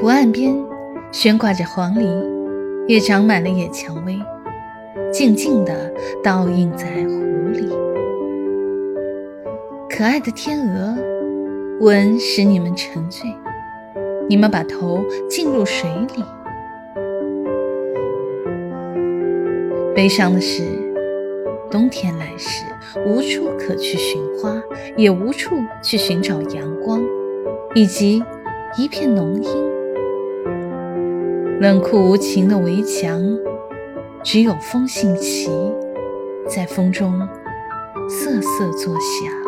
湖岸边悬挂着黄鹂，也长满了野蔷薇，静静地倒映在湖里。可爱的天鹅，吻使你们沉醉，你们把头浸入水里。悲伤的是，冬天来时，无处可去寻花，也无处去寻找阳光，以及一片浓荫。冷酷无情的围墙，只有风信旗在风中瑟瑟作响。